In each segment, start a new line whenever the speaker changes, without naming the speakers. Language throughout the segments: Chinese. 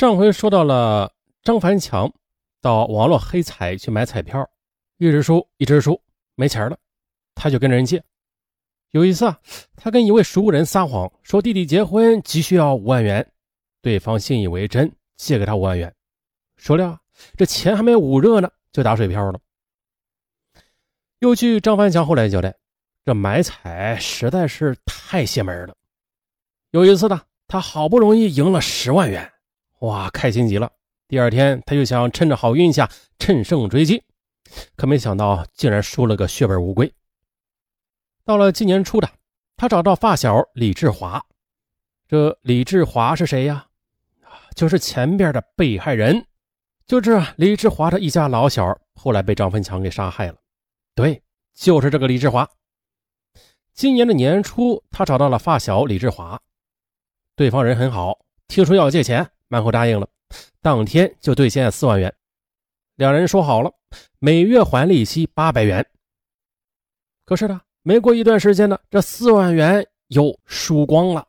上回说到了张凡强到网络黑彩去买彩票，一直输一直输，没钱了，他就跟人借。有一次啊，他跟一位熟人撒谎，说弟弟结婚急需要五万元，对方信以为真，借给他五万元。孰料这钱还没捂热呢，就打水漂了。又据张凡强后来交代，这买彩实在是太邪门了。有一次呢，他好不容易赢了十万元。哇，开心极了！第二天，他就想趁着好运下趁胜追击，可没想到竟然输了个血本无归。到了今年初的，他找到发小李志华。这李志华是谁呀？就是前边的被害人，就是李志华的一家老小，后来被张文强给杀害了。对，就是这个李志华。今年的年初，他找到了发小李志华，对方人很好，听说要借钱。满口答应了，当天就兑现四万元。两人说好了，每月还利息八百元。可是呢，没过一段时间呢，这四万元又输光了。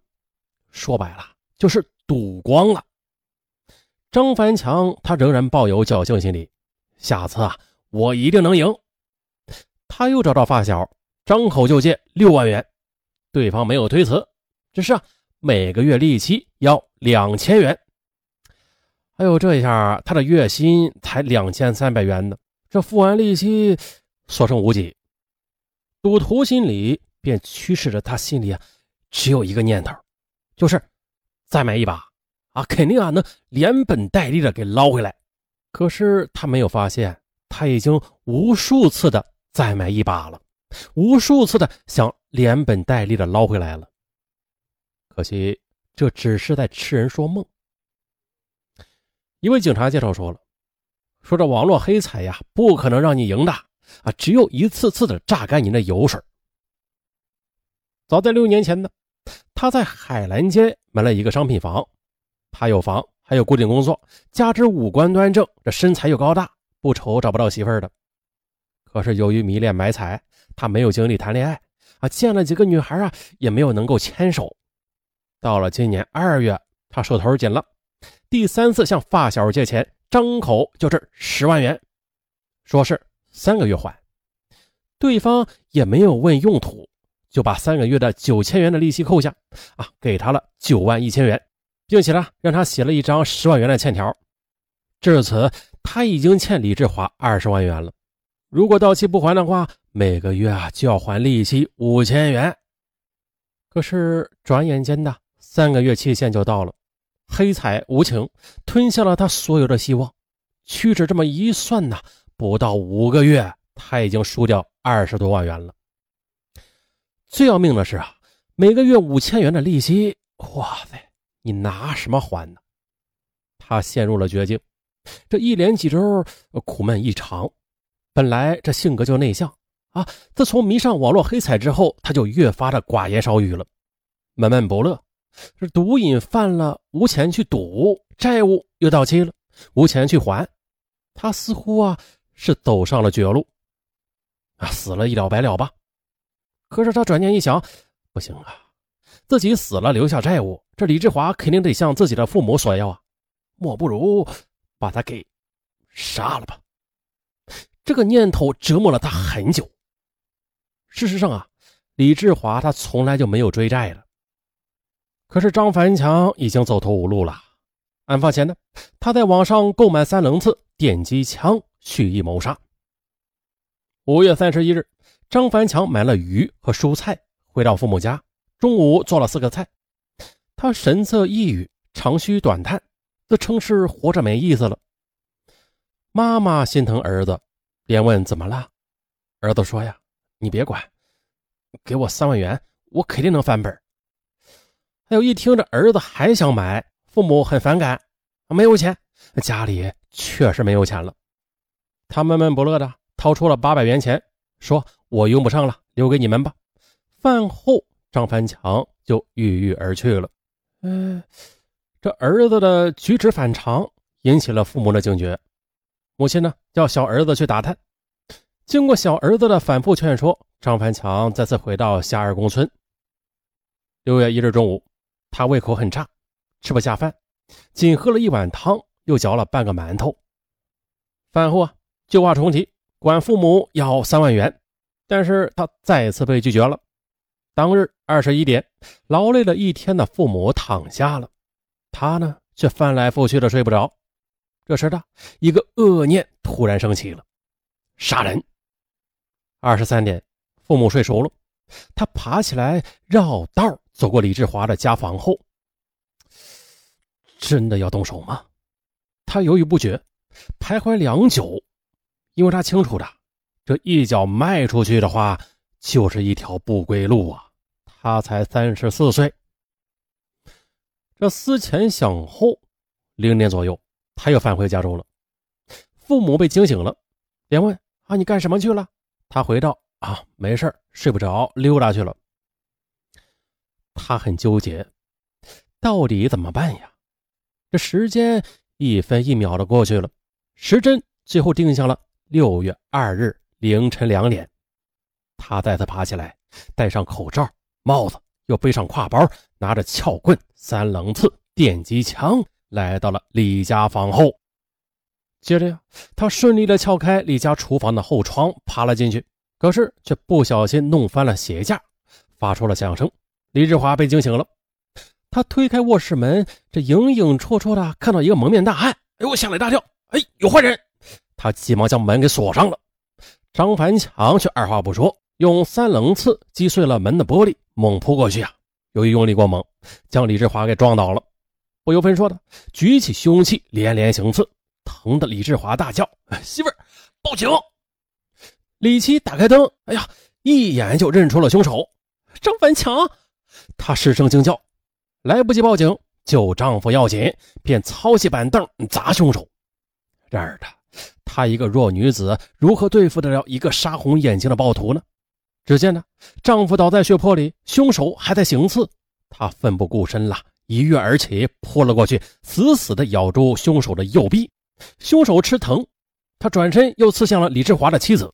说白了，就是赌光了。张凡强他仍然抱有侥幸心理，下次啊，我一定能赢。他又找到发小，张口就借六万元，对方没有推辞，只是啊，每个月利息要两千元。哎呦，这一下他的月薪才两千三百元呢，这付完利息，所剩无几。赌徒心里便驱使着他心里啊，只有一个念头，就是再买一把啊，肯定啊能连本带利的给捞回来。可是他没有发现，他已经无数次的再买一把了，无数次的想连本带利的捞回来了。可惜这只是在痴人说梦。一位警察介绍说了：“说这网络黑彩呀，不可能让你赢的啊，只有一次次的榨干你的油水。”早在六年前呢，他在海澜街买了一个商品房，他有房，还有固定工作，加之五官端正，这身材又高大，不愁找不到媳妇儿的。可是由于迷恋买彩，他没有精力谈恋爱啊，见了几个女孩啊，也没有能够牵手。到了今年二月，他手头紧了。第三次向发小借钱，张口就是十万元，说是三个月还。对方也没有问用途，就把三个月的九千元的利息扣下，啊，给他了九万一千元，并且呢，让他写了一张十万元的欠条。至此，他已经欠李志华二十万元了。如果到期不还的话，每个月啊就要还利息五千元。可是转眼间的三个月期限就到了。黑彩无情吞下了他所有的希望，屈指这么一算呐，不到五个月，他已经输掉二十多万元了。最要命的是啊，每个月五千元的利息，哇塞，你拿什么还呢？他陷入了绝境。这一连几周苦闷异常。本来这性格就内向啊，自从迷上网络黑彩之后，他就越发的寡言少语了，闷闷不乐。这毒瘾犯了，无钱去赌，债务又到期了，无钱去还，他似乎啊是走上了绝路，啊死了一了百了吧。可是他转念一想，不行啊，自己死了留下债务，这李志华肯定得向自己的父母索要啊，莫不如把他给杀了吧。这个念头折磨了他很久。事实上啊，李志华他从来就没有追债的。可是张凡强已经走投无路了。案发前呢，他在网上购买三棱刺电击枪，蓄意谋杀。五月三十一日，张凡强买了鱼和蔬菜，回到父母家，中午做了四个菜。他神色抑郁，长吁短叹，自称是活着没意思了。妈妈心疼儿子，便问怎么了。儿子说呀：“你别管，给我三万元，我肯定能翻本。”还有一听这儿子还想买，父母很反感，没有钱，家里确实没有钱了。他闷闷不乐的掏出了八百元钱，说：“我用不上了，留给你们吧。”饭后，张凡强就郁郁而去了。嗯，这儿子的举止反常，引起了父母的警觉。母亲呢，叫小儿子去打探。经过小儿子的反复劝说，张凡强再次回到夏二公村。六月一日中午。他胃口很差，吃不下饭，仅喝了一碗汤，又嚼了半个馒头。饭后啊，旧话重提，管父母要三万元，但是他再次被拒绝了。当日二十一点，劳累了一天的父母躺下了，他呢却翻来覆去的睡不着。这时的一个恶念突然升起了，杀人。二十三点，父母睡熟了，他爬起来绕道走过李志华的家房后，真的要动手吗？他犹豫不决，徘徊良久，因为他清楚的，这一脚迈出去的话，就是一条不归路啊。他才三十四岁，这思前想后，零点左右，他又返回加州了。父母被惊醒了，连问：“啊，你干什么去了？”他回道：“啊，没事睡不着，溜达去了。”他很纠结，到底怎么办呀？这时间一分一秒的过去了，时针最后定向了六月二日凌晨两点。他再次爬起来，戴上口罩。帽子又背上挎包，拿着撬棍、三棱刺、电击枪，来到了李家房后。接着呀，他顺利的撬开李家厨房的后窗，爬了进去。可是却不小心弄翻了鞋架，发出了响声。李志华被惊醒了，他推开卧室门，这影影绰绰的看到一个蒙面大汉，哎呦，吓了一大跳！哎，有坏人！他急忙将门给锁上了。张凡强却二话不说，用三棱刺击碎了门的玻璃。猛扑过去啊！由于用力过猛，将李志华给撞倒了。不由分说的举起凶器，连连行刺，疼得李志华大叫：“媳妇儿，报警！”李琦打开灯，哎呀，一眼就认出了凶手张凡强。他失声惊叫，来不及报警，救丈夫要紧，便操起板凳砸凶手。然而他，她一个弱女子，如何对付得了一个杀红眼睛的暴徒呢？只见呢，丈夫倒在血泊里，凶手还在行刺。她奋不顾身了，一跃而起，扑了过去，死死地咬住凶手的右臂。凶手吃疼，他转身又刺向了李志华的妻子，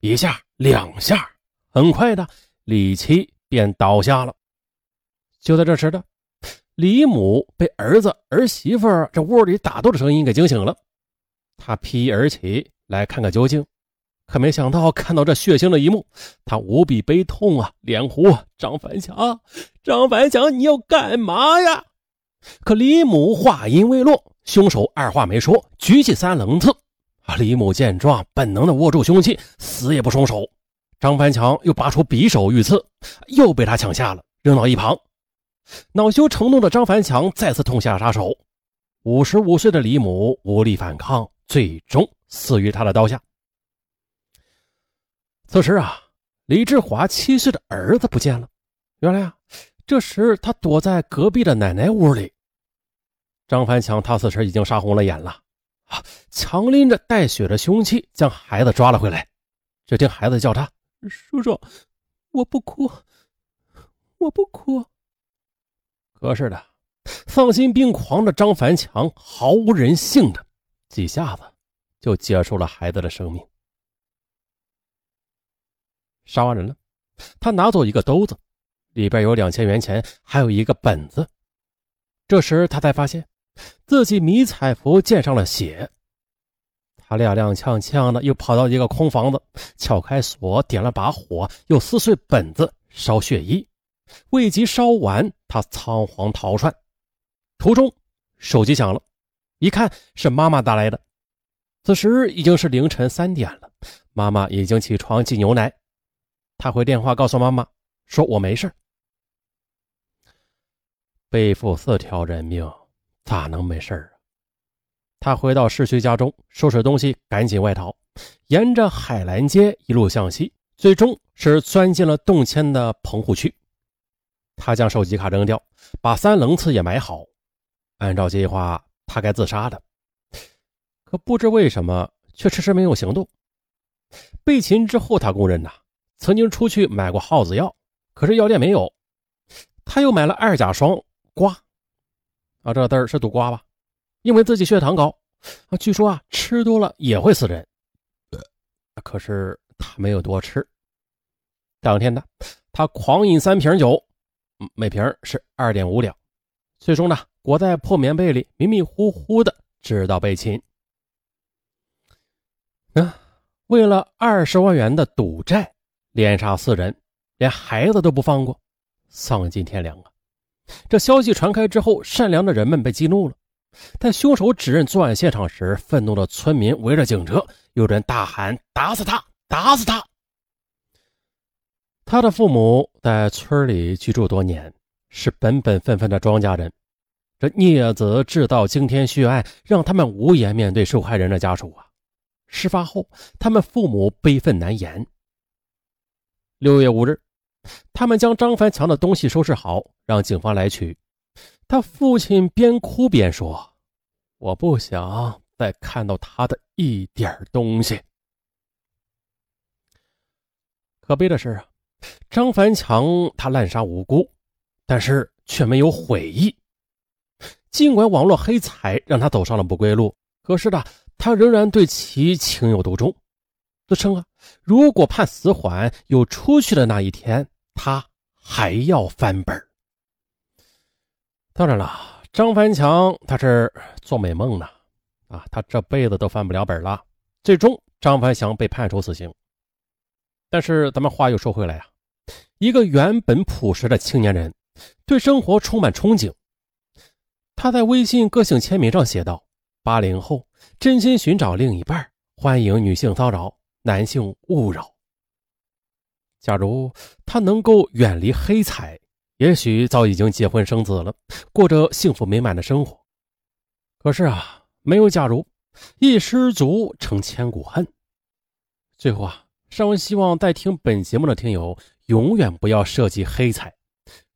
一下两下，很快的，李七便倒下了。就在这时的，李母被儿子儿媳妇这屋里打斗的声音给惊醒了，她披衣而起，来看个究竟。可没想到看到这血腥的一幕，他无比悲痛啊，连呼：“张凡强，张凡强，你要干嘛呀？”可李母话音未落，凶手二话没说，举起三棱刺。李母见状，本能的握住凶器，死也不松手。张凡强又拔出匕首欲刺，又被他抢下了，扔到一旁。恼羞成怒的张凡强再次痛下杀手。五十五岁的李母无力反抗，最终死于他的刀下。此时啊，李志华七岁的儿子不见了。原来啊，这时他躲在隔壁的奶奶屋里。张凡强他此时已经杀红了眼了，强拎着带血的凶器将孩子抓了回来。只听孩子叫他：“叔叔，我不哭，我不哭。”可是的，丧心病狂的张凡强毫无人性的几下子就结束了孩子的生命。杀完人了，他拿走一个兜子，里边有两千元钱，还有一个本子。这时他才发现自己迷彩服溅上了血。他踉踉跄跄的又跑到一个空房子，撬开锁，点了把火，又撕碎本子，烧血衣。未及烧完，他仓皇逃窜。途中手机响了，一看是妈妈打来的。此时已经是凌晨三点了，妈妈已经起床挤牛奶。他回电话告诉妈妈说：“我没事。”背负四条人命，咋能没事啊？他回到市区家中，收拾东西，赶紧外逃，沿着海澜街一路向西，最终是钻进了动迁的棚户区。他将手机卡扔掉，把三棱刺也埋好，按照计划，他该自杀的。可不知为什么，却迟迟没有行动。被擒之后，他供认呐。曾经出去买过耗子药，可是药店没有。他又买了二甲双胍，啊，这字儿是读瓜吧？因为自己血糖高，啊，据说啊，吃多了也会死人。可是他没有多吃。当天呢，他狂饮三瓶酒，每瓶是二点五两，最终呢，裹在破棉被里，迷迷糊糊的，直到被擒。啊，为了二十万元的赌债，连杀四人，连孩子都不放过，丧尽天良啊！这消息传开之后，善良的人们被激怒了。但凶手指认作案现场时，愤怒的村民围着警车，有人大喊：“打死他！打死他！”他的父母在村里居住多年，是本本分分的庄稼人。这孽子制造惊天血案，让他们无颜面对受害人的家属啊！事发后，他们父母悲愤难言。六月五日，他们将张凡强的东西收拾好，让警方来取。他父亲边哭边说：“我不想再看到他的一点东西。”可悲的是啊，张凡强他滥杀无辜，但是却没有悔意。尽管网络黑彩让他走上了不归路，可是呢。他仍然对其情有独钟，自称啊，如果判死缓有出去的那一天，他还要翻本当然了，张凡强他是做美梦呢，啊，他这辈子都翻不了本了。最终，张凡强被判处死刑。但是咱们话又说回来啊，一个原本朴实的青年人，对生活充满憧憬。他在微信个性签名上写道。八零后真心寻找另一半，欢迎女性骚扰，男性勿扰。假如他能够远离黑彩，也许早已经结婚生子了，过着幸福美满的生活。可是啊，没有假如，一失足成千古恨。最后啊，尚文希望在听本节目的听友永远不要涉及黑彩。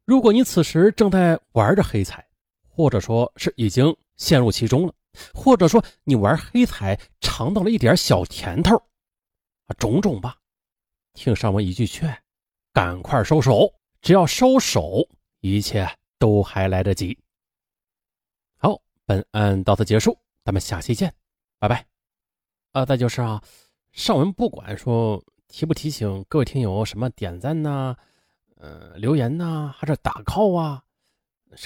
如果你此时正在玩着黑彩，或者说是已经陷入其中了。或者说你玩黑彩尝到了一点小甜头，啊，种种吧。听上文一句劝，赶快收手。只要收手，一切都还来得及。好，本案到此结束，咱们下期见，拜拜。啊，再就是啊，上文不管说提不提醒各位听友什么点赞呐，呃，留言呐，还是打 call 啊，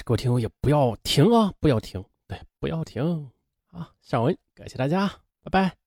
各位听友也不要停啊，不要停，对，不要停。啊，上文，感谢大家，拜拜。